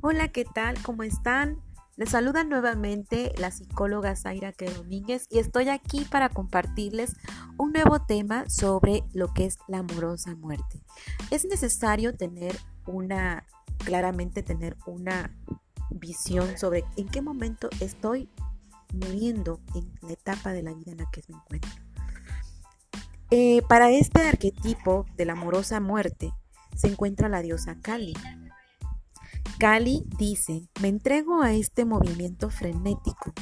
Hola, ¿qué tal? ¿Cómo están? Les saluda nuevamente la psicóloga Zaira Domínguez y estoy aquí para compartirles un nuevo tema sobre lo que es la amorosa muerte. Es necesario tener una, claramente tener una visión sobre en qué momento estoy muriendo en la etapa de la vida en la que me encuentro. Eh, para este arquetipo de la amorosa muerte se encuentra la diosa Kali, Cali dice, me entrego a este movimiento frenético,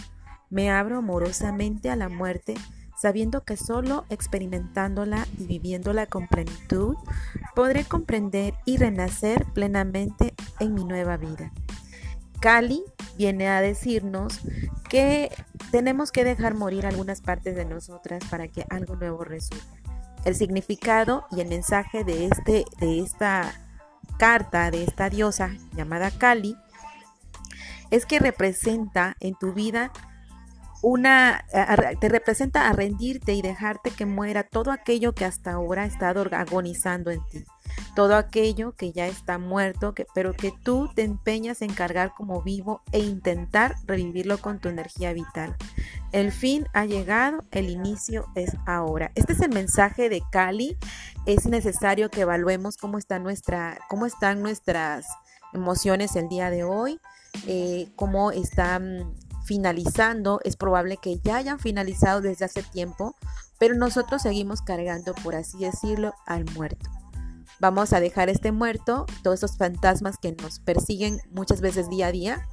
me abro amorosamente a la muerte, sabiendo que solo experimentándola y viviéndola con plenitud, podré comprender y renacer plenamente en mi nueva vida. Cali viene a decirnos que tenemos que dejar morir algunas partes de nosotras para que algo nuevo resulte. El significado y el mensaje de, este, de esta carta de esta diosa llamada Kali es que representa en tu vida una, te representa a rendirte y dejarte que muera todo aquello que hasta ahora ha estado agonizando en ti, todo aquello que ya está muerto, pero que tú te empeñas en cargar como vivo e intentar revivirlo con tu energía vital. El fin ha llegado, el inicio es ahora. Este es el mensaje de Cali. Es necesario que evaluemos cómo, cómo están nuestras emociones el día de hoy, eh, cómo están finalizando. Es probable que ya hayan finalizado desde hace tiempo, pero nosotros seguimos cargando, por así decirlo, al muerto. Vamos a dejar este muerto, todos esos fantasmas que nos persiguen muchas veces día a día,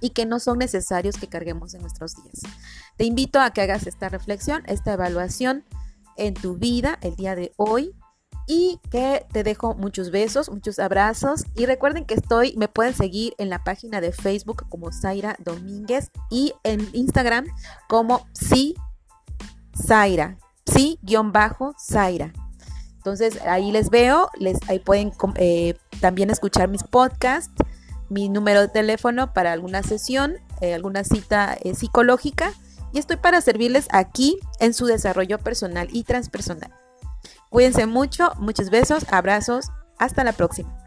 y que no son necesarios que carguemos en nuestros días. Te invito a que hagas esta reflexión, esta evaluación en tu vida el día de hoy y que te dejo muchos besos, muchos abrazos y recuerden que estoy, me pueden seguir en la página de Facebook como Zaira Domínguez y en Instagram como sí Zaira, sí-Zaira. Entonces ahí les veo, les, ahí pueden eh, también escuchar mis podcasts mi número de teléfono para alguna sesión, eh, alguna cita eh, psicológica y estoy para servirles aquí en su desarrollo personal y transpersonal. Cuídense mucho, muchos besos, abrazos, hasta la próxima.